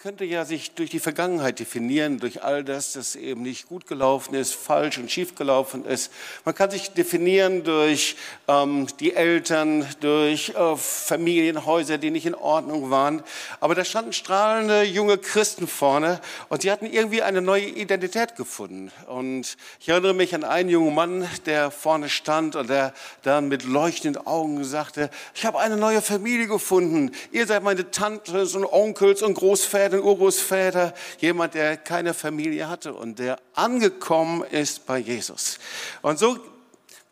könnte ja sich durch die Vergangenheit definieren, durch all das, das eben nicht gut gelaufen ist, falsch und schief gelaufen ist. Man kann sich definieren durch ähm, die Eltern, durch äh, Familienhäuser, die nicht in Ordnung waren. Aber da standen strahlende junge Christen vorne und sie hatten irgendwie eine neue Identität gefunden. Und ich erinnere mich an einen jungen Mann, der vorne stand und der dann mit leuchtenden Augen sagte, ich habe eine neue Familie gefunden. Ihr seid meine Tantes und Onkels und Großväter Großväter, Urgroßväter, jemand, der keine Familie hatte und der angekommen ist bei Jesus. Und so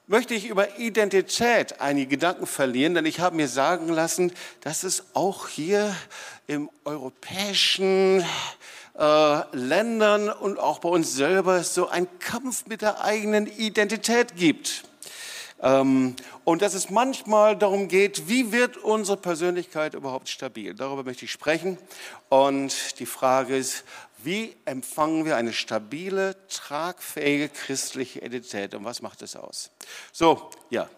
möchte ich über Identität einige Gedanken verlieren, denn ich habe mir sagen lassen, dass es auch hier im europäischen äh, Ländern und auch bei uns selber so einen Kampf mit der eigenen Identität gibt. Ähm, und dass es manchmal darum geht, wie wird unsere Persönlichkeit überhaupt stabil. Darüber möchte ich sprechen. Und die Frage ist, wie empfangen wir eine stabile, tragfähige christliche Identität und was macht es aus? So, ja,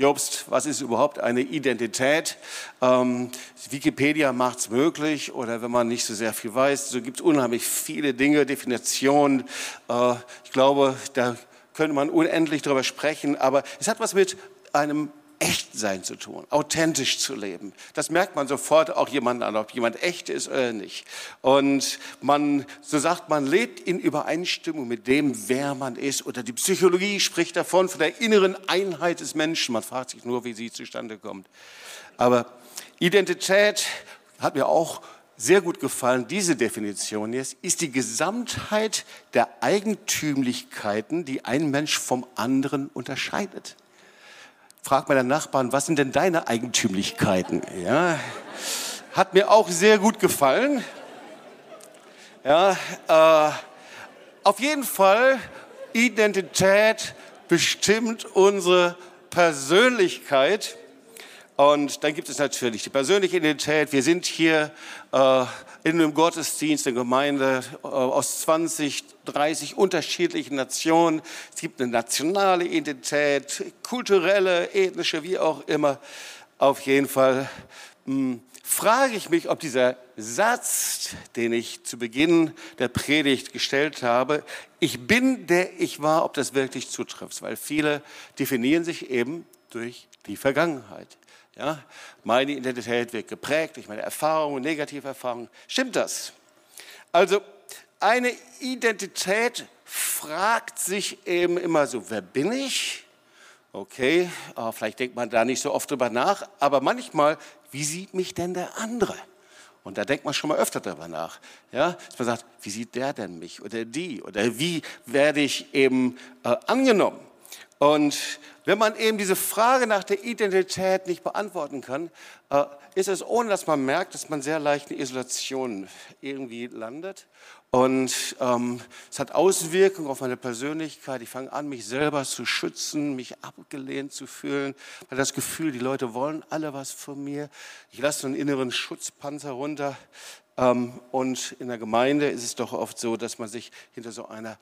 Jobst, was ist überhaupt eine Identität? Ähm, Wikipedia macht es möglich oder wenn man nicht so sehr viel weiß, so gibt es unheimlich viele Dinge, Definitionen. Äh, ich glaube, da könnte man unendlich darüber sprechen, aber es hat was mit einem Echtsein zu tun, authentisch zu leben. Das merkt man sofort auch jemand an, ob jemand echt ist oder nicht. Und man, so sagt man, lebt in Übereinstimmung mit dem, wer man ist. Oder die Psychologie spricht davon, von der inneren Einheit des Menschen. Man fragt sich nur, wie sie zustande kommt. Aber Identität hat mir auch sehr gut gefallen, diese Definition jetzt, ist die Gesamtheit der Eigentümlichkeiten, die ein Mensch vom anderen unterscheidet. Frag mal deinen Nachbarn, was sind denn deine Eigentümlichkeiten? Ja, hat mir auch sehr gut gefallen. Ja, äh, auf jeden Fall, Identität bestimmt unsere Persönlichkeit. Und dann gibt es natürlich die persönliche Identität. Wir sind hier äh, in einem Gottesdienst, eine Gemeinde äh, aus 20, 30 unterschiedlichen Nationen. Es gibt eine nationale Identität, kulturelle, ethnische, wie auch immer. Auf jeden Fall mh, hm, frage ich mich, ob dieser Satz, den ich zu Beginn der Predigt gestellt habe, ich bin der ich war, ob das wirklich zutrifft. Weil viele definieren sich eben durch die Vergangenheit. Ja, meine Identität wird geprägt durch meine Erfahrungen, negative Erfahrungen. Stimmt das? Also eine Identität fragt sich eben immer so, wer bin ich? Okay, vielleicht denkt man da nicht so oft drüber nach, aber manchmal, wie sieht mich denn der andere? Und da denkt man schon mal öfter darüber nach. Ja? Dass man sagt, wie sieht der denn mich oder die? Oder wie werde ich eben äh, angenommen? Und wenn man eben diese Frage nach der Identität nicht beantworten kann, äh, ist es ohne, dass man merkt, dass man sehr leicht in Isolation irgendwie landet. Und ähm, es hat Auswirkungen auf meine Persönlichkeit. Ich fange an, mich selber zu schützen, mich abgelehnt zu fühlen. Ich habe das Gefühl, die Leute wollen alle was von mir. Ich lasse einen inneren Schutzpanzer runter. Ähm, und in der Gemeinde ist es doch oft so, dass man sich hinter so einer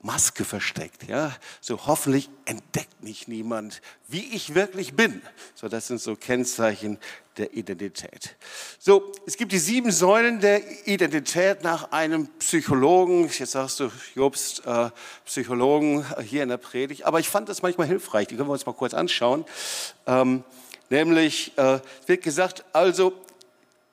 Maske versteckt. Ja? So hoffentlich entdeckt mich niemand, wie ich wirklich bin. So, das sind so Kennzeichen der Identität. So, es gibt die sieben Säulen der Identität nach einem Psychologen. Jetzt sagst du, Jobst, äh, Psychologen hier in der Predigt. Aber ich fand das manchmal hilfreich. Die können wir uns mal kurz anschauen. Ähm, nämlich äh, wird gesagt, also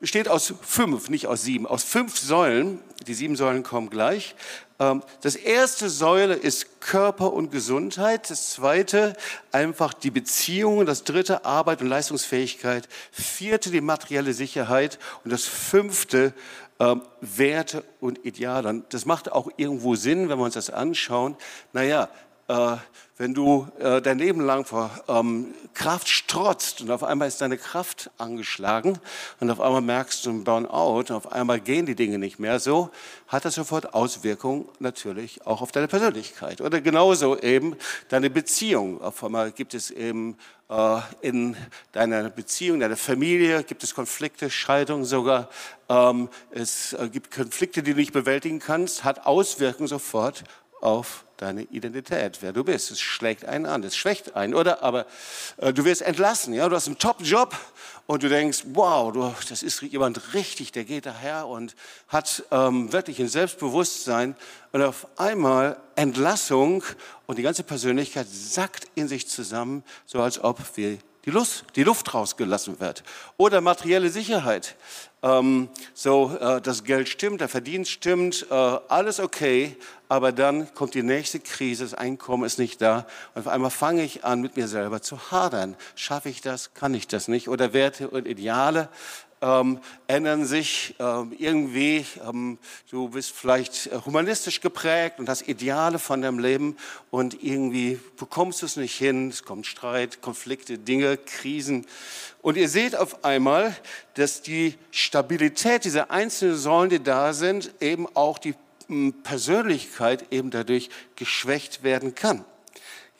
besteht aus fünf, nicht aus sieben, aus fünf Säulen. Die sieben Säulen kommen gleich. Ähm, das erste Säule ist Körper und Gesundheit. Das zweite einfach die Beziehungen. Das dritte Arbeit und Leistungsfähigkeit. Vierte die materielle Sicherheit. Und das fünfte ähm, Werte und Ideale. Das macht auch irgendwo Sinn, wenn wir uns das anschauen. Naja, wenn du äh, dein Leben lang vor ähm, Kraft strotzt und auf einmal ist deine Kraft angeschlagen und auf einmal merkst du einen Burnout und auf einmal gehen die Dinge nicht mehr so, hat das sofort Auswirkungen natürlich auch auf deine Persönlichkeit. Oder genauso eben deine Beziehung. Auf einmal gibt es eben äh, in deiner Beziehung, deiner Familie, gibt es Konflikte, Scheidungen sogar. Ähm, es äh, gibt Konflikte, die du nicht bewältigen kannst, hat Auswirkungen sofort auf deine Identität, wer du bist. Es schlägt einen an, es schwächt einen, oder? Aber äh, du wirst entlassen, ja? Du hast einen Top-Job und du denkst, wow, du, das ist jemand richtig, der geht daher und hat ähm, wirklich ein Selbstbewusstsein. Und auf einmal Entlassung und die ganze Persönlichkeit sackt in sich zusammen, so als ob wir die Luft, die Luft rausgelassen wird. Oder materielle Sicherheit. Ähm, so, äh, das Geld stimmt, der Verdienst stimmt, äh, alles okay, aber dann kommt die nächste Krise, das Einkommen ist nicht da und auf einmal fange ich an, mit mir selber zu hadern. Schaffe ich das, kann ich das nicht? Oder Werte und Ideale ähm, ändern sich ähm, irgendwie. Ähm, du bist vielleicht äh, humanistisch geprägt und hast Ideale von deinem Leben und irgendwie bekommst du es nicht hin. Es kommt Streit, Konflikte, Dinge, Krisen. Und ihr seht auf einmal, dass die Stabilität dieser einzelnen Säulen, die da sind, eben auch die Persönlichkeit eben dadurch geschwächt werden kann.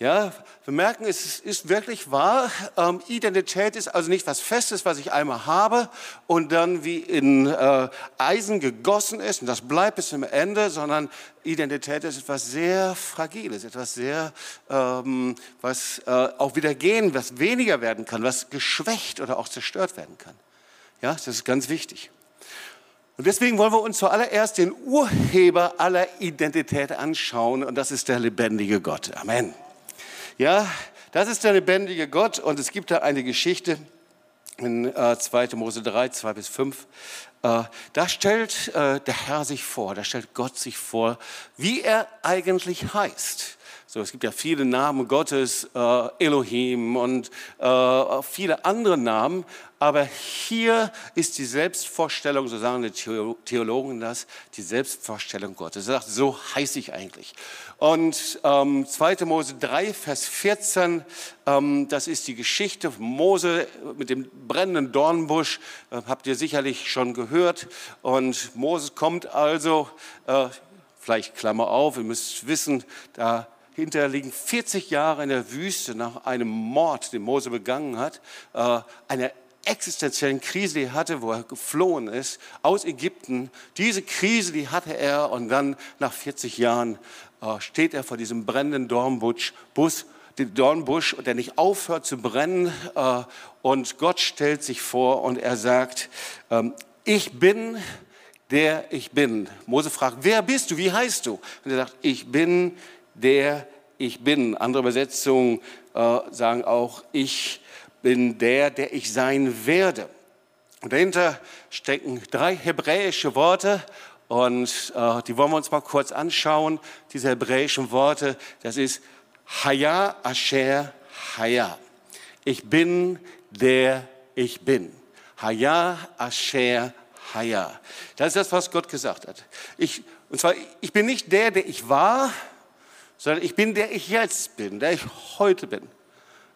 Ja, wir merken, es ist wirklich wahr. Ähm, Identität ist also nicht was Festes, was ich einmal habe und dann wie in äh, Eisen gegossen ist und das bleibt bis zum Ende, sondern Identität ist etwas sehr Fragiles, etwas sehr, ähm, was äh, auch wieder gehen, was weniger werden kann, was geschwächt oder auch zerstört werden kann. Ja, das ist ganz wichtig. Und deswegen wollen wir uns zuallererst den Urheber aller Identität anschauen und das ist der lebendige Gott. Amen. Ja, das ist der lebendige Gott und es gibt da eine Geschichte in äh, 2. Mose 3, 2 bis 5. Äh, da stellt äh, der Herr sich vor, da stellt Gott sich vor, wie er eigentlich heißt. So, es gibt ja viele Namen Gottes, äh, Elohim und äh, viele andere Namen, aber hier ist die Selbstvorstellung, so sagen die Theologen das, die Selbstvorstellung Gottes. Er sagt, so heiße ich eigentlich. Und ähm, 2. Mose 3, Vers 14, ähm, das ist die Geschichte von Mose mit dem brennenden Dornbusch, äh, habt ihr sicherlich schon gehört. Und Moses kommt also, äh, vielleicht Klammer auf, ihr müsst wissen, da Hinterher liegen 40 Jahre in der Wüste nach einem Mord, den Mose begangen hat, äh, einer existenziellen Krise, die er hatte, wo er geflohen ist aus Ägypten. Diese Krise, die hatte er und dann nach 40 Jahren äh, steht er vor diesem brennenden Dornbusch, Bus, den Dornbusch, der nicht aufhört zu brennen. Äh, und Gott stellt sich vor und er sagt, ähm, ich bin der ich bin. Mose fragt, wer bist du? Wie heißt du? Und er sagt, ich bin der ich bin. Andere Übersetzungen äh, sagen auch, ich bin der, der ich sein werde. Und dahinter stecken drei hebräische Worte und äh, die wollen wir uns mal kurz anschauen. Diese hebräischen Worte, das ist Haya Asher Haya. Ich bin der ich bin. Haya Asher Haya. Das ist das, was Gott gesagt hat. Ich, und zwar, ich bin nicht der, der ich war, sondern ich bin der ich jetzt bin, der ich heute bin.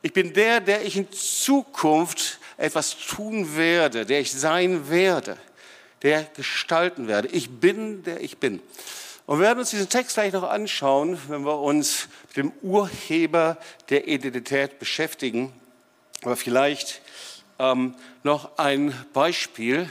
Ich bin der, der ich in Zukunft etwas tun werde, der ich sein werde, der gestalten werde. Ich bin, der ich bin. Und wir werden uns diesen Text gleich noch anschauen, wenn wir uns mit dem Urheber der Identität beschäftigen. Aber vielleicht ähm, noch ein Beispiel,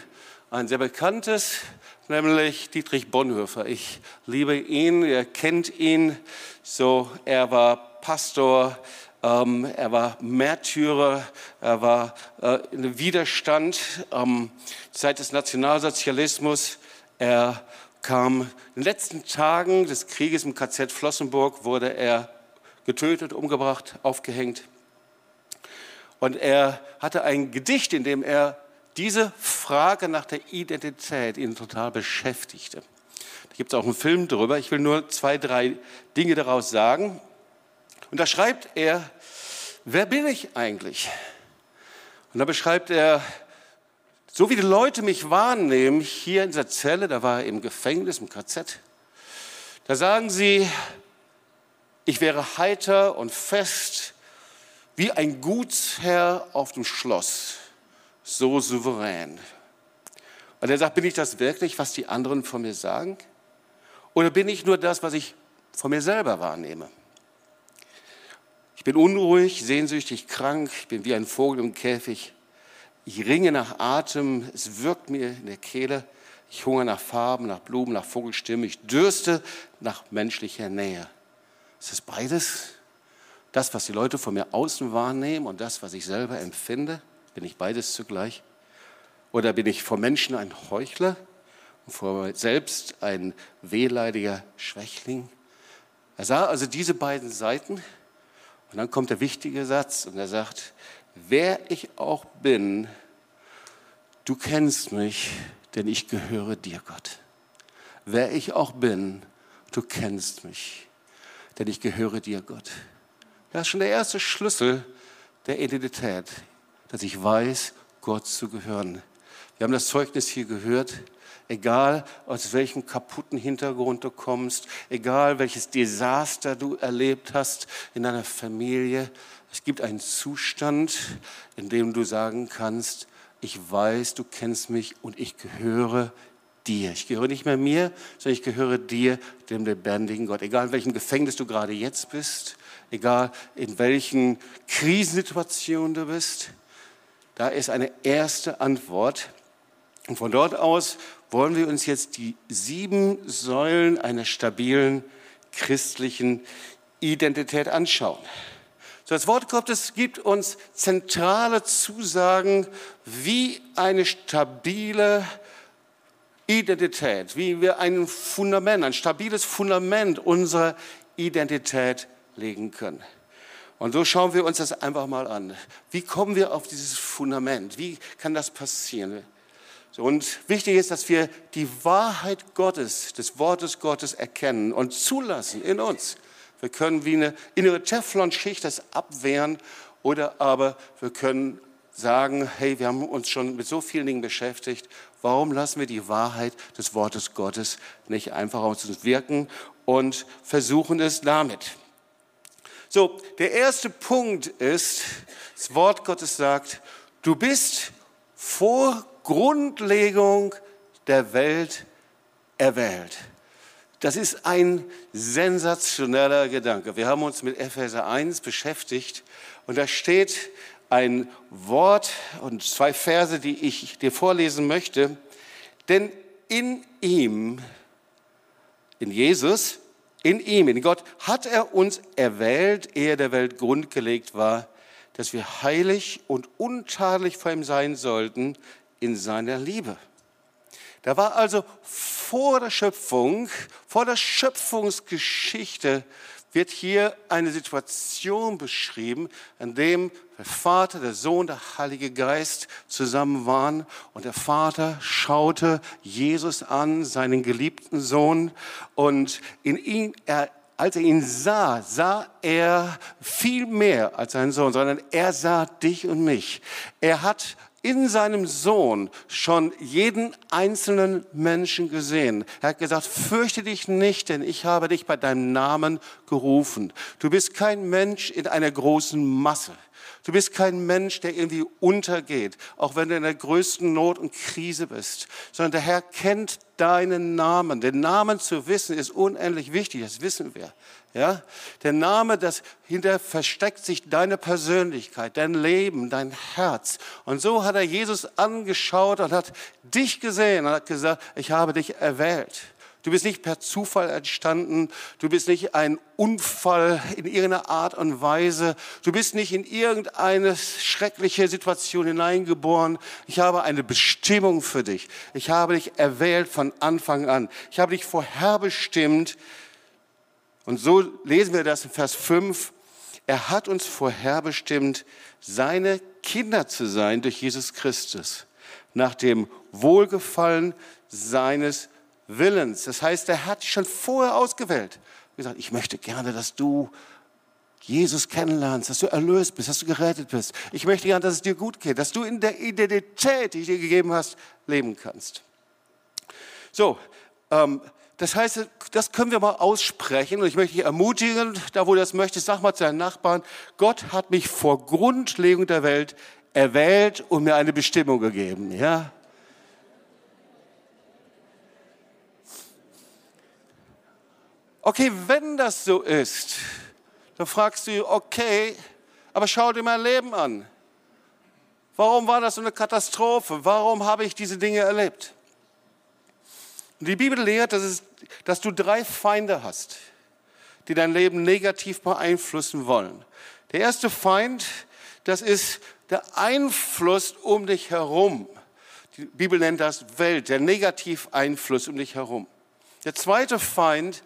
ein sehr bekanntes nämlich Dietrich Bonhoeffer. Ich liebe ihn, ihr kennt ihn. So, er war Pastor, ähm, er war Märtyrer, er war äh, in Widerstand ähm, Zeit des Nationalsozialismus. Er kam in den letzten Tagen des Krieges im KZ Flossenburg, wurde er getötet, umgebracht, aufgehängt. Und er hatte ein Gedicht, in dem er diese Frage nach der Identität ihn total beschäftigte. Da gibt es auch einen Film darüber. Ich will nur zwei, drei Dinge daraus sagen. Und da schreibt er, wer bin ich eigentlich? Und da beschreibt er, so wie die Leute mich wahrnehmen, hier in dieser Zelle, da war er im Gefängnis, im KZ, da sagen sie, ich wäre heiter und fest wie ein Gutsherr auf dem Schloss so souverän. Und er sagt, bin ich das wirklich, was die anderen von mir sagen? Oder bin ich nur das, was ich von mir selber wahrnehme? Ich bin unruhig, sehnsüchtig, krank, ich bin wie ein Vogel im Käfig. Ich ringe nach Atem, es wirkt mir in der Kehle, Ich hungere nach Farben, nach Blumen, nach Vogelstimmen. Ich dürste nach menschlicher Nähe. Ist das beides? Das, was die Leute von mir außen wahrnehmen und das, was ich selber empfinde? Bin ich beides zugleich? Oder bin ich vor Menschen ein Heuchler und vor selbst ein wehleidiger Schwächling? Er sah also diese beiden Seiten und dann kommt der wichtige Satz und er sagt, wer ich auch bin, du kennst mich, denn ich gehöre dir, Gott. Wer ich auch bin, du kennst mich, denn ich gehöre dir, Gott. Das ist schon der erste Schlüssel der Identität, dass ich weiß, Gott zu gehören. Wir haben das Zeugnis hier gehört. Egal aus welchem kaputten Hintergrund du kommst, egal welches Desaster du erlebt hast in deiner Familie, es gibt einen Zustand, in dem du sagen kannst, ich weiß, du kennst mich und ich gehöre dir. Ich gehöre nicht mehr mir, sondern ich gehöre dir, dem lebendigen Gott. Egal in welchem Gefängnis du gerade jetzt bist, egal in welchen Krisensituationen du bist, da ist eine erste Antwort. Und von dort aus wollen wir uns jetzt die sieben Säulen einer stabilen christlichen Identität anschauen. So, das Wort Gottes gibt uns zentrale Zusagen, wie eine stabile Identität, wie wir ein Fundament, ein stabiles Fundament unserer Identität legen können. Und so schauen wir uns das einfach mal an. Wie kommen wir auf dieses Fundament? Wie kann das passieren? Und wichtig ist, dass wir die Wahrheit Gottes, des Wortes Gottes erkennen und zulassen in uns. Wir können wie eine innere Teflonschicht das abwehren oder aber wir können sagen, hey, wir haben uns schon mit so vielen Dingen beschäftigt, warum lassen wir die Wahrheit des Wortes Gottes nicht einfach aus uns wirken und versuchen es damit. So, der erste Punkt ist, das Wort Gottes sagt, du bist vor Grundlegung der Welt erwählt. Das ist ein sensationeller Gedanke. Wir haben uns mit Epheser 1 beschäftigt und da steht ein Wort und zwei Verse, die ich dir vorlesen möchte. Denn in ihm, in Jesus, in ihm, in Gott, hat er uns erwählt, ehe der Welt grundgelegt war, dass wir heilig und untadelig vor ihm sein sollten in seiner Liebe. Da war also vor der Schöpfung, vor der Schöpfungsgeschichte wird hier eine Situation beschrieben, in dem der Vater, der Sohn, der Heilige Geist zusammen waren und der Vater schaute Jesus an, seinen geliebten Sohn und in ihn er als er ihn sah, sah er viel mehr als seinen Sohn, sondern er sah dich und mich. Er hat in seinem Sohn schon jeden einzelnen Menschen gesehen. Er hat gesagt, fürchte dich nicht, denn ich habe dich bei deinem Namen gerufen. Du bist kein Mensch in einer großen Masse. Du bist kein Mensch, der irgendwie untergeht, auch wenn du in der größten Not und Krise bist, sondern der Herr kennt deinen Namen. Den Namen zu wissen ist unendlich wichtig, das wissen wir. Ja? Der Name, das hinter versteckt sich deine Persönlichkeit, dein Leben, dein Herz. Und so hat er Jesus angeschaut und hat dich gesehen und hat gesagt, ich habe dich erwählt. Du bist nicht per Zufall entstanden. Du bist nicht ein Unfall in irgendeiner Art und Weise. Du bist nicht in irgendeine schreckliche Situation hineingeboren. Ich habe eine Bestimmung für dich. Ich habe dich erwählt von Anfang an. Ich habe dich vorherbestimmt. Und so lesen wir das in Vers 5. Er hat uns vorherbestimmt, seine Kinder zu sein durch Jesus Christus, nach dem Wohlgefallen seines Willens. Das heißt, er hat dich schon vorher ausgewählt. Er gesagt, ich möchte gerne, dass du Jesus kennenlernst, dass du erlöst bist, dass du gerettet bist. Ich möchte gerne, dass es dir gut geht, dass du in der Identität, die ich dir gegeben hast, leben kannst. So, ähm, das heißt, das können wir mal aussprechen und ich möchte dich ermutigen, da wo du das möchtest, sag mal zu deinen Nachbarn, Gott hat mich vor Grundlegung der Welt erwählt und mir eine Bestimmung gegeben. Ja? Okay, wenn das so ist, dann fragst du, okay, aber schau dir mein Leben an. Warum war das so eine Katastrophe? Warum habe ich diese Dinge erlebt? Die Bibel lehrt, dass, es, dass du drei Feinde hast, die dein Leben negativ beeinflussen wollen. Der erste Feind, das ist der Einfluss um dich herum. Die Bibel nennt das Welt, der Negativeinfluss um dich herum. Der zweite Feind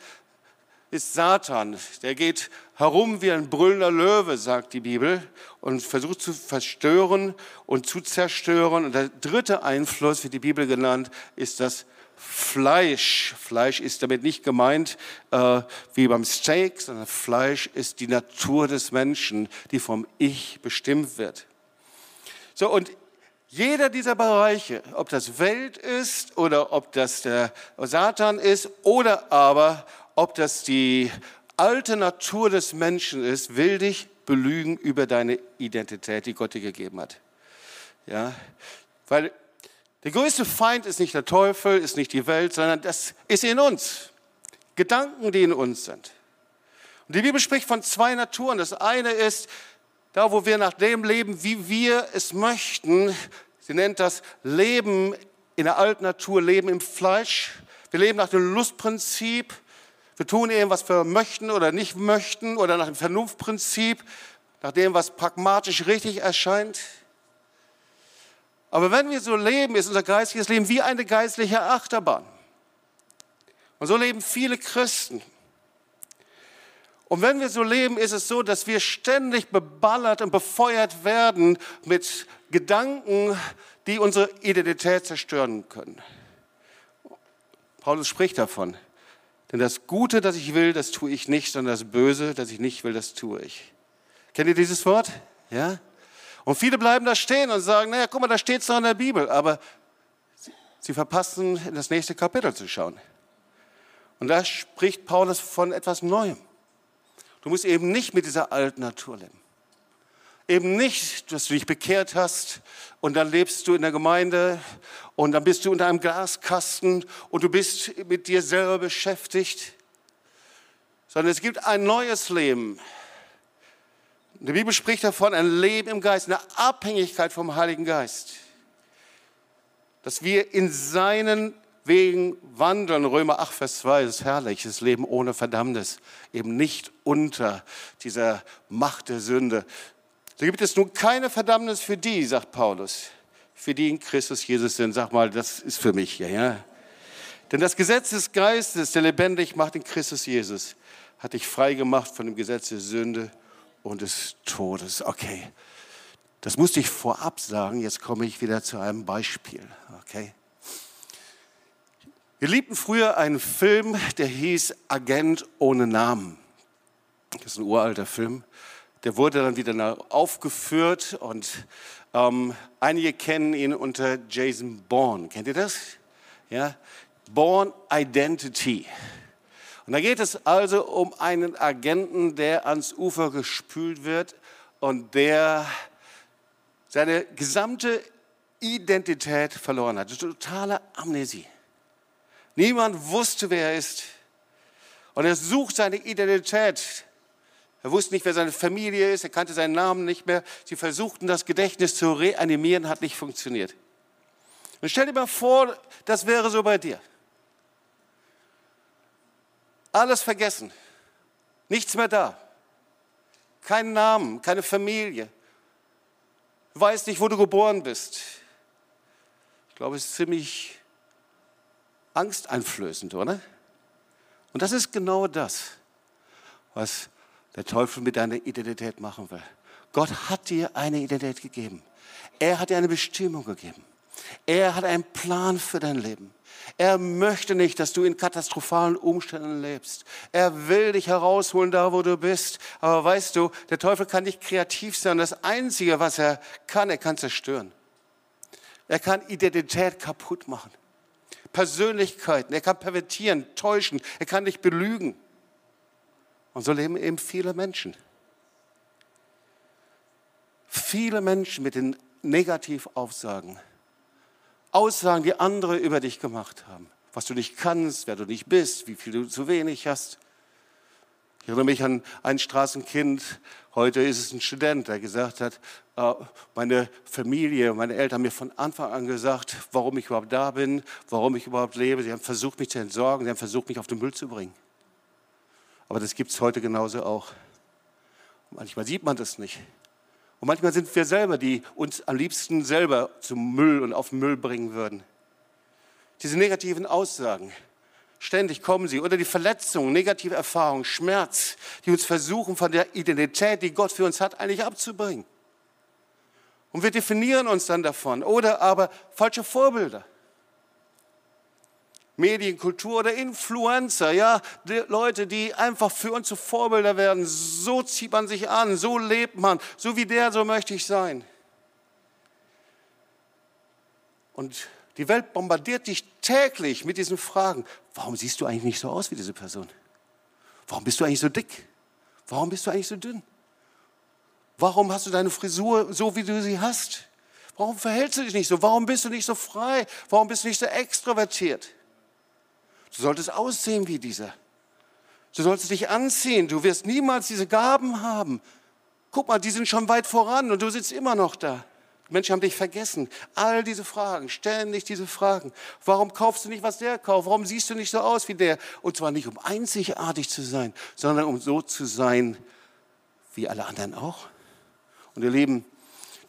ist Satan. Der geht herum wie ein brüllender Löwe, sagt die Bibel, und versucht zu verstören und zu zerstören. Und der dritte Einfluss, wird die Bibel genannt, ist das Fleisch. Fleisch ist damit nicht gemeint äh, wie beim Steak, sondern Fleisch ist die Natur des Menschen, die vom Ich bestimmt wird. So, und jeder dieser Bereiche, ob das Welt ist oder ob das der Satan ist oder aber ob das die alte Natur des Menschen ist, will dich belügen über deine Identität, die Gott dir gegeben hat. Ja, weil der größte Feind ist nicht der Teufel, ist nicht die Welt, sondern das ist in uns. Gedanken, die in uns sind. Und die Bibel spricht von zwei Naturen. Das eine ist, da wo wir nach dem leben, wie wir es möchten. Sie nennt das Leben in der alten Natur, Leben im Fleisch. Wir leben nach dem Lustprinzip. Wir tun eben, was wir möchten oder nicht möchten oder nach dem Vernunftprinzip, nach dem, was pragmatisch richtig erscheint. Aber wenn wir so leben, ist unser geistliches Leben wie eine geistliche Achterbahn. Und so leben viele Christen. Und wenn wir so leben, ist es so, dass wir ständig beballert und befeuert werden mit Gedanken, die unsere Identität zerstören können. Paulus spricht davon. Denn das Gute, das ich will, das tue ich nicht, sondern das Böse, das ich nicht will, das tue ich. Kennt ihr dieses Wort? Ja? Und viele bleiben da stehen und sagen, naja, guck mal, da steht es doch in der Bibel. Aber sie, verpassen, in das nächste Kapitel zu schauen. Und da spricht Paulus von etwas Neuem. Du musst eben nicht mit dieser alten Natur leben. Eben nicht, dass du dich bekehrt hast und dann lebst du in der Gemeinde und dann bist du unter einem Glaskasten und du bist mit dir selber beschäftigt, sondern es gibt ein neues Leben. Die Bibel spricht davon, ein Leben im Geist, eine Abhängigkeit vom Heiligen Geist. Dass wir in seinen Wegen wandeln. Römer 8, Vers 2 ist herrlich. Das Leben ohne Verdammnis. Eben nicht unter dieser Macht der Sünde, da gibt es nun keine Verdammnis für die, sagt Paulus, für die in Christus Jesus sind. Sag mal, das ist für mich hier, ja. Denn das Gesetz des Geistes, der lebendig macht in Christus Jesus, hat dich frei gemacht von dem Gesetz der Sünde und des Todes. Okay, das musste ich vorab sagen. Jetzt komme ich wieder zu einem Beispiel. Okay. Wir liebten früher einen Film, der hieß Agent ohne Namen. Das ist ein uralter Film. Der wurde dann wieder aufgeführt und ähm, einige kennen ihn unter Jason Bourne. Kennt ihr das? Ja, Bourne Identity. Und da geht es also um einen Agenten, der ans Ufer gespült wird und der seine gesamte Identität verloren hat. Totale Amnesie. Niemand wusste, wer er ist. Und er sucht seine Identität er wusste nicht, wer seine Familie ist, er kannte seinen Namen nicht mehr. Sie versuchten, das Gedächtnis zu reanimieren, hat nicht funktioniert. Und stell dir mal vor, das wäre so bei dir. Alles vergessen, nichts mehr da. Keinen Namen, keine Familie. Du weißt nicht, wo du geboren bist. Ich glaube, es ist ziemlich angsteinflößend, oder? Und das ist genau das, was der Teufel mit deiner Identität machen will. Gott hat dir eine Identität gegeben. Er hat dir eine Bestimmung gegeben. Er hat einen Plan für dein Leben. Er möchte nicht, dass du in katastrophalen Umständen lebst. Er will dich herausholen, da wo du bist. Aber weißt du, der Teufel kann nicht kreativ sein. Das Einzige, was er kann, er kann zerstören. Er kann Identität kaputt machen. Persönlichkeiten. Er kann pervertieren, täuschen. Er kann dich belügen. Und so leben eben viele Menschen. Viele Menschen mit den Negativaussagen. Aussagen, die andere über dich gemacht haben. Was du nicht kannst, wer du nicht bist, wie viel du zu wenig hast. Ich erinnere mich an ein Straßenkind, heute ist es ein Student, der gesagt hat, äh, meine Familie, meine Eltern haben mir von Anfang an gesagt, warum ich überhaupt da bin, warum ich überhaupt lebe. Sie haben versucht, mich zu entsorgen, sie haben versucht, mich auf den Müll zu bringen. Aber das gibt es heute genauso auch. Manchmal sieht man das nicht. Und manchmal sind wir selber, die uns am liebsten selber zum Müll und auf den Müll bringen würden. Diese negativen Aussagen, ständig kommen sie. Oder die Verletzungen, negative Erfahrungen, Schmerz, die uns versuchen, von der Identität, die Gott für uns hat, eigentlich abzubringen. Und wir definieren uns dann davon. Oder aber falsche Vorbilder. Medienkultur oder Influencer, ja, die Leute, die einfach für uns zu Vorbilder werden. So zieht man sich an, so lebt man, so wie der, so möchte ich sein. Und die Welt bombardiert dich täglich mit diesen Fragen. Warum siehst du eigentlich nicht so aus wie diese Person? Warum bist du eigentlich so dick? Warum bist du eigentlich so dünn? Warum hast du deine Frisur so, wie du sie hast? Warum verhältst du dich nicht so? Warum bist du nicht so frei? Warum bist du nicht so extrovertiert? Du solltest aussehen wie dieser. Du solltest dich anziehen. Du wirst niemals diese Gaben haben. Guck mal, die sind schon weit voran und du sitzt immer noch da. Die Menschen haben dich vergessen. All diese Fragen, ständig diese Fragen. Warum kaufst du nicht, was der kauft? Warum siehst du nicht so aus wie der? Und zwar nicht, um einzigartig zu sein, sondern um so zu sein wie alle anderen auch. Und ihr Lieben,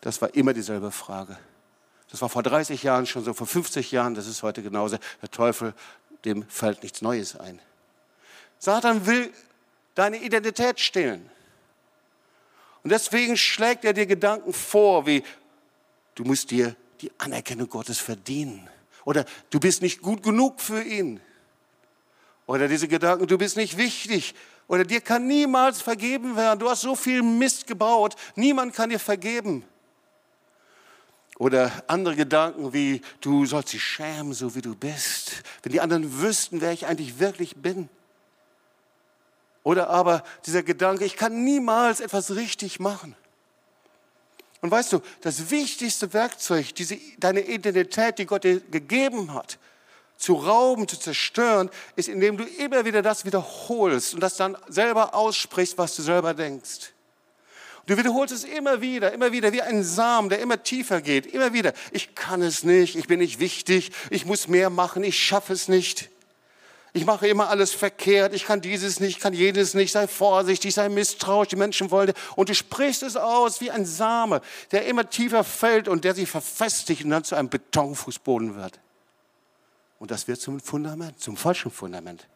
das war immer dieselbe Frage. Das war vor 30 Jahren schon so, vor 50 Jahren, das ist heute genauso. Der Teufel dem fällt nichts Neues ein. Satan will deine Identität stehlen. Und deswegen schlägt er dir Gedanken vor, wie du musst dir die Anerkennung Gottes verdienen. Oder du bist nicht gut genug für ihn. Oder diese Gedanken, du bist nicht wichtig. Oder dir kann niemals vergeben werden. Du hast so viel Mist gebaut. Niemand kann dir vergeben. Oder andere Gedanken wie, du sollst dich schämen, so wie du bist. Wenn die anderen wüssten, wer ich eigentlich wirklich bin. Oder aber dieser Gedanke, ich kann niemals etwas richtig machen. Und weißt du, das wichtigste Werkzeug, diese, deine Identität, die Gott dir gegeben hat, zu rauben, zu zerstören, ist, indem du immer wieder das wiederholst und das dann selber aussprichst, was du selber denkst. Du wiederholst es immer wieder, immer wieder, wie ein Samen, der immer tiefer geht, immer wieder. Ich kann es nicht, ich bin nicht wichtig, ich muss mehr machen, ich schaffe es nicht. Ich mache immer alles verkehrt, ich kann dieses nicht, ich kann jenes nicht, sei vorsichtig, sei misstrauisch, die Menschen wollen. Und du sprichst es aus wie ein Same, der immer tiefer fällt und der sich verfestigt und dann zu einem Betonfußboden wird. Und das wird zum Fundament, zum falschen Fundament.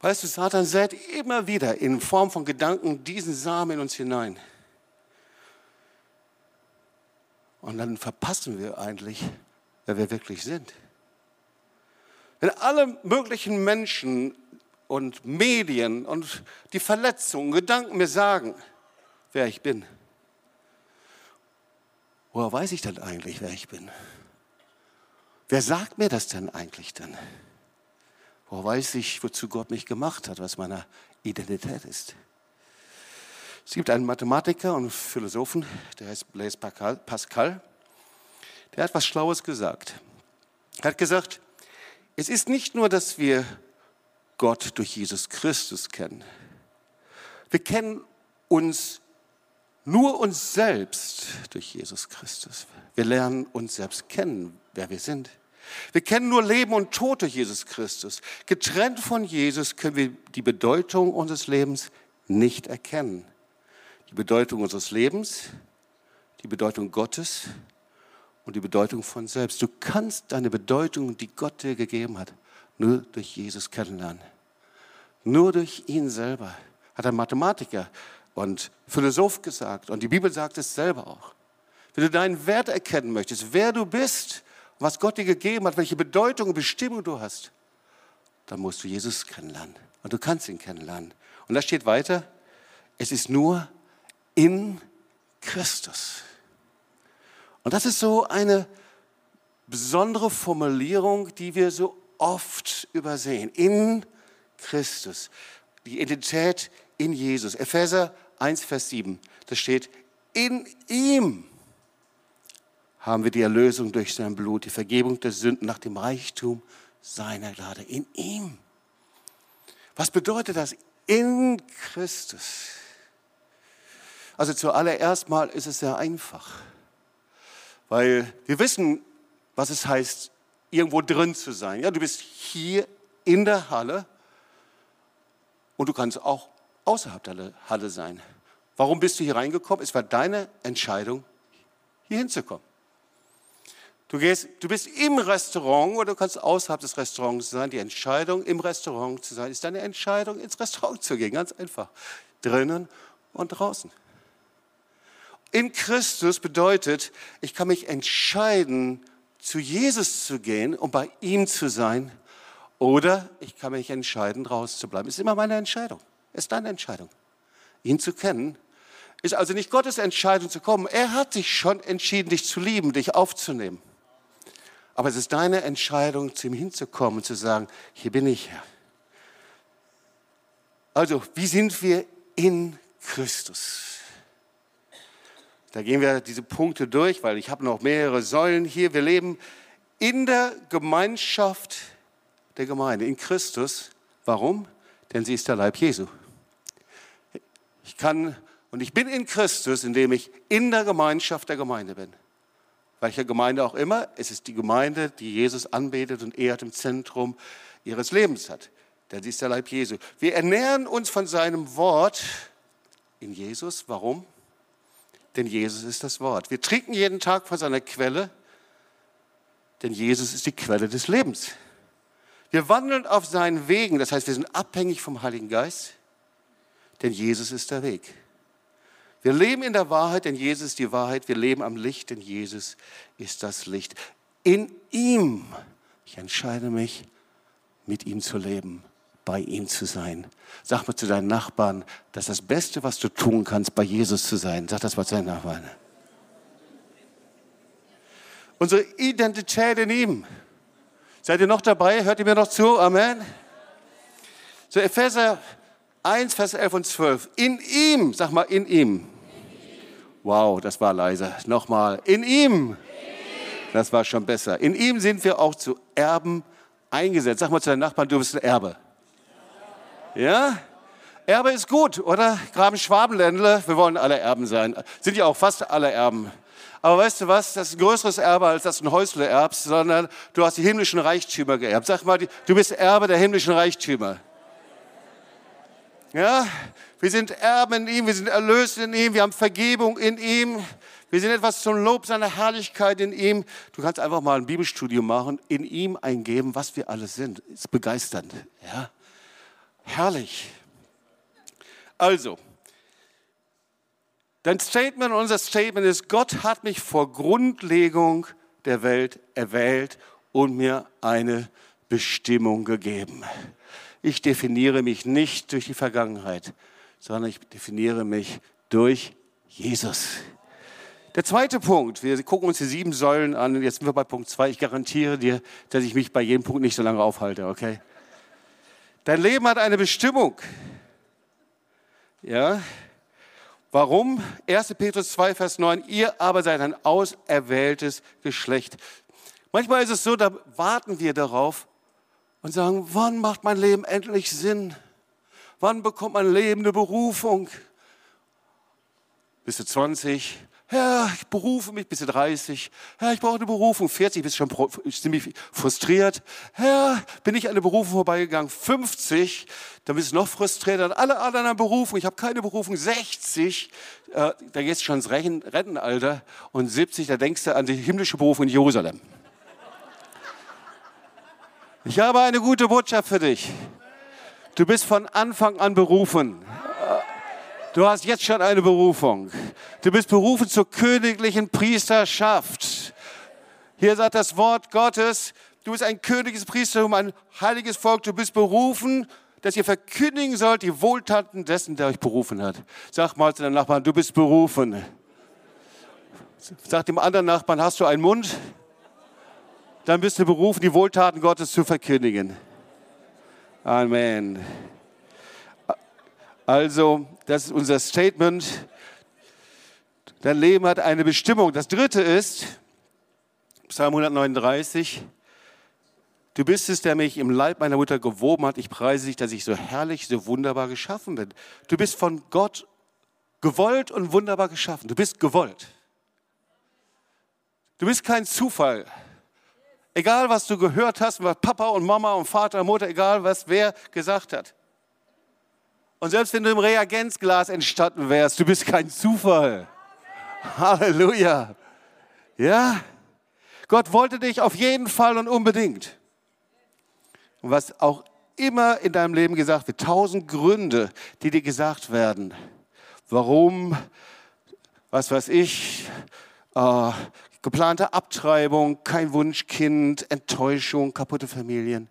Weißt du, Satan sät immer wieder in Form von Gedanken diesen Samen in uns hinein. Und dann verpassen wir eigentlich, wer wir wirklich sind. Wenn alle möglichen Menschen und Medien und die Verletzungen, Gedanken mir sagen, wer ich bin, woher weiß ich denn eigentlich, wer ich bin? Wer sagt mir das denn eigentlich dann? Woher weiß ich, wozu Gott mich gemacht hat, was meine Identität ist? Es gibt einen Mathematiker und Philosophen, der heißt Blaise Pascal, der hat was Schlaues gesagt. Er hat gesagt, es ist nicht nur, dass wir Gott durch Jesus Christus kennen. Wir kennen uns nur uns selbst durch Jesus Christus. Wir lernen uns selbst kennen, wer wir sind. Wir kennen nur Leben und Tod durch Jesus Christus. Getrennt von Jesus können wir die Bedeutung unseres Lebens nicht erkennen. Die Bedeutung unseres Lebens, die Bedeutung Gottes und die Bedeutung von selbst. Du kannst deine Bedeutung, die Gott dir gegeben hat, nur durch Jesus kennenlernen. Nur durch ihn selber, hat ein Mathematiker und Philosoph gesagt. Und die Bibel sagt es selber auch. Wenn du deinen Wert erkennen möchtest, wer du bist, was Gott dir gegeben hat, welche Bedeutung und Bestimmung du hast, dann musst du Jesus kennenlernen. Und du kannst ihn kennenlernen. Und da steht weiter, es ist nur in Christus. Und das ist so eine besondere Formulierung, die wir so oft übersehen. In Christus. Die Identität in Jesus. Epheser 1, Vers 7. Da steht, in ihm haben wir die Erlösung durch sein Blut, die Vergebung der Sünden nach dem Reichtum seiner Gnade in ihm. Was bedeutet das? In Christus. Also zuallererst mal ist es sehr einfach, weil wir wissen, was es heißt, irgendwo drin zu sein. Ja, du bist hier in der Halle und du kannst auch außerhalb der Halle sein. Warum bist du hier reingekommen? Es war deine Entscheidung, hier hinzukommen. Du, gehst, du bist im Restaurant oder du kannst außerhalb des Restaurants sein. Die Entscheidung, im Restaurant zu sein, ist deine Entscheidung, ins Restaurant zu gehen. Ganz einfach. Drinnen und draußen. In Christus bedeutet, ich kann mich entscheiden, zu Jesus zu gehen und bei ihm zu sein. Oder ich kann mich entscheiden, draußen zu bleiben. Ist immer meine Entscheidung. Ist deine Entscheidung. Ihn zu kennen ist also nicht Gottes Entscheidung zu kommen. Er hat sich schon entschieden, dich zu lieben, dich aufzunehmen. Aber es ist deine Entscheidung, zu ihm hinzukommen und zu sagen, hier bin ich Herr. Also, wie sind wir in Christus? Da gehen wir diese Punkte durch, weil ich habe noch mehrere Säulen hier. Wir leben in der Gemeinschaft der Gemeinde, in Christus. Warum? Denn sie ist der Leib Jesu. Ich kann und ich bin in Christus, indem ich in der Gemeinschaft der Gemeinde bin welcher Gemeinde auch immer, es ist die Gemeinde, die Jesus anbetet und ehrt im Zentrum ihres Lebens hat. Denn sie ist der Leib Jesu. Wir ernähren uns von seinem Wort in Jesus. Warum? Denn Jesus ist das Wort. Wir trinken jeden Tag von seiner Quelle, denn Jesus ist die Quelle des Lebens. Wir wandeln auf seinen Wegen, das heißt, wir sind abhängig vom Heiligen Geist, denn Jesus ist der Weg. Wir leben in der Wahrheit, denn Jesus ist die Wahrheit. Wir leben am Licht, denn Jesus ist das Licht. In ihm, ich entscheide mich, mit ihm zu leben, bei ihm zu sein. Sag mal zu deinen Nachbarn, das ist das Beste, was du tun kannst, bei Jesus zu sein. Sag das mal zu deinen Nachbarn. Unsere Identität in ihm. Seid ihr noch dabei? Hört ihr mir noch zu? Amen. So, Epheser 1, Vers 11 und 12. In ihm, sag mal, in ihm. Wow, das war leise. Nochmal, in ihm. Das war schon besser. In ihm sind wir auch zu Erben eingesetzt. Sag mal zu deinem Nachbarn, du bist ein Erbe. Ja? Erbe ist gut, oder? Graben Schwabenländle, wir wollen alle Erben sein. Sind ja auch fast alle Erben. Aber weißt du was? Das ist ein größeres Erbe, als dass du ein Häusle erbst, sondern du hast die himmlischen Reichtümer geerbt. Sag mal, du bist Erbe der himmlischen Reichtümer. Ja, wir sind Erben in ihm, wir sind erlöst in ihm, wir haben Vergebung in ihm, wir sind etwas zum Lob seiner Herrlichkeit in ihm. Du kannst einfach mal ein Bibelstudium machen, in ihm eingeben, was wir alles sind. Ist begeisternd. Ja? Herrlich. Also, dein Statement, unser Statement ist, Gott hat mich vor Grundlegung der Welt erwählt und mir eine Bestimmung gegeben. Ich definiere mich nicht durch die Vergangenheit, sondern ich definiere mich durch Jesus. Der zweite Punkt, wir gucken uns die sieben Säulen an, jetzt sind wir bei Punkt zwei. Ich garantiere dir, dass ich mich bei jedem Punkt nicht so lange aufhalte, okay? Dein Leben hat eine Bestimmung. Ja? Warum? 1. Petrus 2, Vers 9. Ihr aber seid ein auserwähltes Geschlecht. Manchmal ist es so, da warten wir darauf, und sagen, wann macht mein Leben endlich Sinn? Wann bekommt mein Leben eine Berufung? Bist du 20? Herr, ich berufe mich. Bist du 30? Herr, ich brauche eine Berufung. 40, bist du schon ziemlich frustriert. Herr, bin ich an eine Berufung vorbeigegangen. 50, dann bist du noch frustrierter. Alle anderen haben Berufung. Ich habe keine Berufung. 60, äh, da gehst du schon ins Rentenalter. Und 70, da denkst du an die himmlische Berufung in Jerusalem. Ich habe eine gute Botschaft für dich. Du bist von Anfang an berufen. Du hast jetzt schon eine Berufung. Du bist berufen zur königlichen Priesterschaft. Hier sagt das Wort Gottes, du bist ein königliches Priestertum, ein heiliges Volk. Du bist berufen, dass ihr verkündigen sollt die Wohltaten dessen, der euch berufen hat. Sag mal zu deinem Nachbarn, du bist berufen. Sag dem anderen Nachbarn, hast du einen Mund? Dann bist du berufen, die Wohltaten Gottes zu verkündigen. Amen. Also, das ist unser Statement. Dein Leben hat eine Bestimmung. Das dritte ist, Psalm 139, Du bist es, der mich im Leib meiner Mutter gewoben hat. Ich preise dich, dass ich so herrlich, so wunderbar geschaffen bin. Du bist von Gott gewollt und wunderbar geschaffen. Du bist gewollt. Du bist kein Zufall. Egal, was du gehört hast, was Papa und Mama und Vater und Mutter, egal, was wer gesagt hat. Und selbst wenn du im Reagenzglas entstanden wärst, du bist kein Zufall. Halleluja. Ja? Gott wollte dich auf jeden Fall und unbedingt. Und was auch immer in deinem Leben gesagt wird, tausend Gründe, die dir gesagt werden, warum, was weiß ich, äh, geplante Abtreibung, kein Wunschkind, Enttäuschung, kaputte Familien.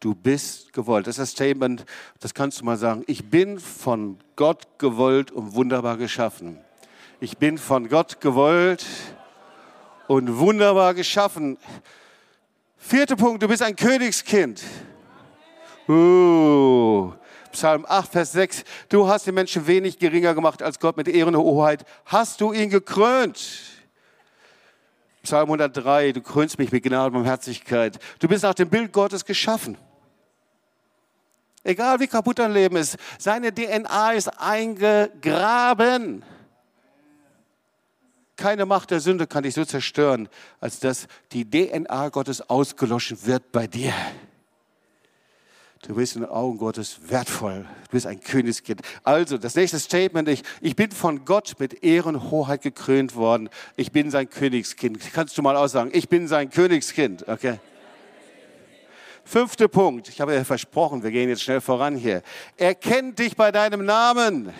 Du bist gewollt. Das ist das Statement, das kannst du mal sagen. Ich bin von Gott gewollt und wunderbar geschaffen. Ich bin von Gott gewollt und wunderbar geschaffen. Vierter Punkt, du bist ein Königskind. Uh, Psalm 8, Vers 6. Du hast den Menschen wenig geringer gemacht als Gott mit Ehren und Hoheit. Hast du ihn gekrönt? Psalm 103. Du krönst mich mit Gnade und Barmherzigkeit. Du bist nach dem Bild Gottes geschaffen. Egal wie kaputt dein Leben ist, seine DNA ist eingegraben. Keine Macht der Sünde kann dich so zerstören, als dass die DNA Gottes ausgelöscht wird bei dir. Du bist in den Augen Gottes wertvoll. Du bist ein Königskind. Also, das nächste Statement, ich, ich bin von Gott mit Ehren und Hoheit gekrönt worden. Ich bin sein Königskind. Kannst du mal aussagen, ich bin sein Königskind, okay? Fünfter Punkt. Ich habe ja versprochen, wir gehen jetzt schnell voran hier. Er kennt dich bei deinem Namen.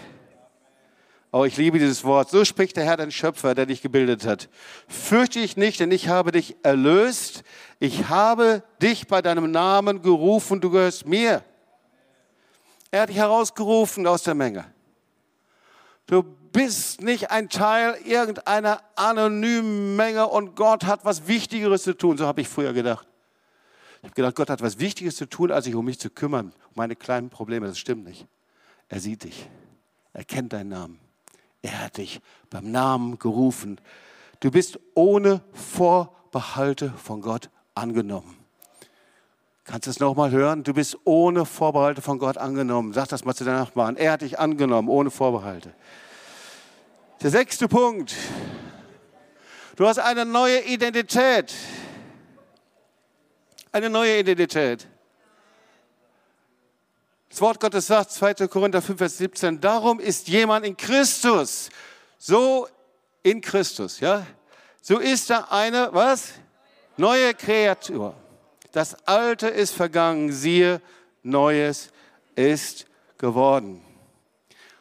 Oh, ich liebe dieses Wort. So spricht der Herr, dein Schöpfer, der dich gebildet hat. Fürchte dich nicht, denn ich habe dich erlöst. Ich habe dich bei deinem Namen gerufen, du gehörst mir. Er hat dich herausgerufen aus der Menge. Du bist nicht ein Teil irgendeiner anonymen Menge und Gott hat was Wichtigeres zu tun. So habe ich früher gedacht. Ich habe gedacht, Gott hat was Wichtiges zu tun, als sich um mich zu kümmern, um meine kleinen Probleme. Das stimmt nicht. Er sieht dich. Er kennt deinen Namen. Er hat dich beim Namen gerufen. Du bist ohne Vorbehalte von Gott angenommen. Kannst du es nochmal hören? Du bist ohne Vorbehalte von Gott angenommen. Sag das mal zu deinem Nachbarn. Er hat dich angenommen, ohne Vorbehalte. Der sechste Punkt. Du hast eine neue Identität. Eine neue Identität. Das Wort Gottes sagt, 2. Korinther 5, Vers 17, darum ist jemand in Christus, so in Christus, ja, so ist er eine, was? Neue Kreatur. Das Alte ist vergangen, siehe, Neues ist geworden.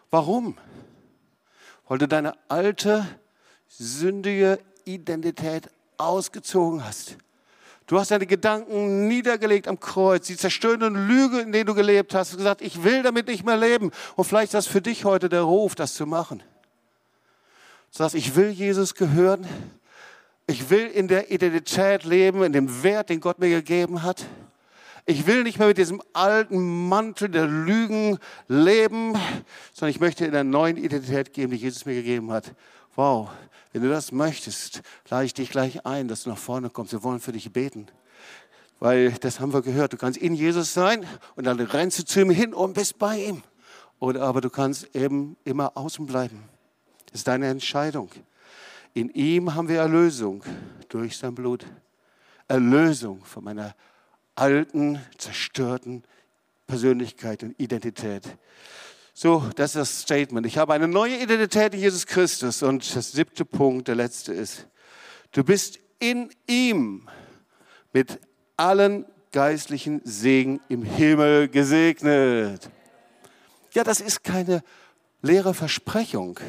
Warum? Weil du deine alte, sündige Identität ausgezogen hast. Du hast deine Gedanken niedergelegt am Kreuz, die zerstörende Lüge, in der du gelebt hast, und gesagt, ich will damit nicht mehr leben. Und vielleicht ist das für dich heute der Ruf, das zu machen. Du sagst, ich will Jesus gehören. Ich will in der Identität leben, in dem Wert, den Gott mir gegeben hat. Ich will nicht mehr mit diesem alten Mantel der Lügen leben, sondern ich möchte in der neuen Identität geben, die Jesus mir gegeben hat. Wow, wenn du das möchtest, lade ich dich gleich ein, dass du nach vorne kommst. Wir wollen für dich beten. Weil das haben wir gehört. Du kannst in Jesus sein und dann rennst du zu ihm hin und bist bei ihm. Oder aber du kannst eben immer außen bleiben. Das ist deine Entscheidung. In ihm haben wir Erlösung durch sein Blut. Erlösung von meiner alten, zerstörten Persönlichkeit und Identität. So, das ist das Statement. Ich habe eine neue Identität in Jesus Christus. Und das siebte Punkt, der letzte ist, du bist in ihm mit allen geistlichen Segen im Himmel gesegnet. Ja, das ist keine leere Versprechung.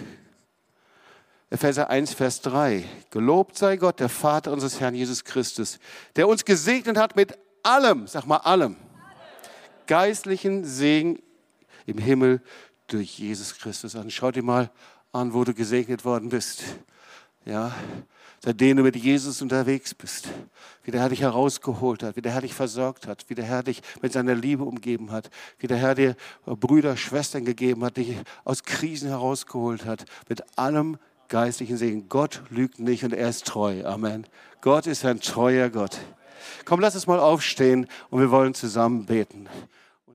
Epheser 1, Vers 3. Gelobt sei Gott, der Vater unseres Herrn Jesus Christus, der uns gesegnet hat mit allem, sag mal allem, geistlichen Segen im Himmel durch Jesus Christus an. Schau dir mal an, wo du gesegnet worden bist. Ja, seitdem du mit Jesus unterwegs bist, wie der Herr dich herausgeholt hat, wie der Herr dich versorgt hat, wie der Herr dich mit seiner Liebe umgeben hat, wie der Herr dir Brüder, Schwestern gegeben hat, dich aus Krisen herausgeholt hat, mit allem geistlichen Segen. Gott lügt nicht und er ist treu. Amen. Gott ist ein treuer Gott. Komm, lass uns mal aufstehen und wir wollen zusammen beten.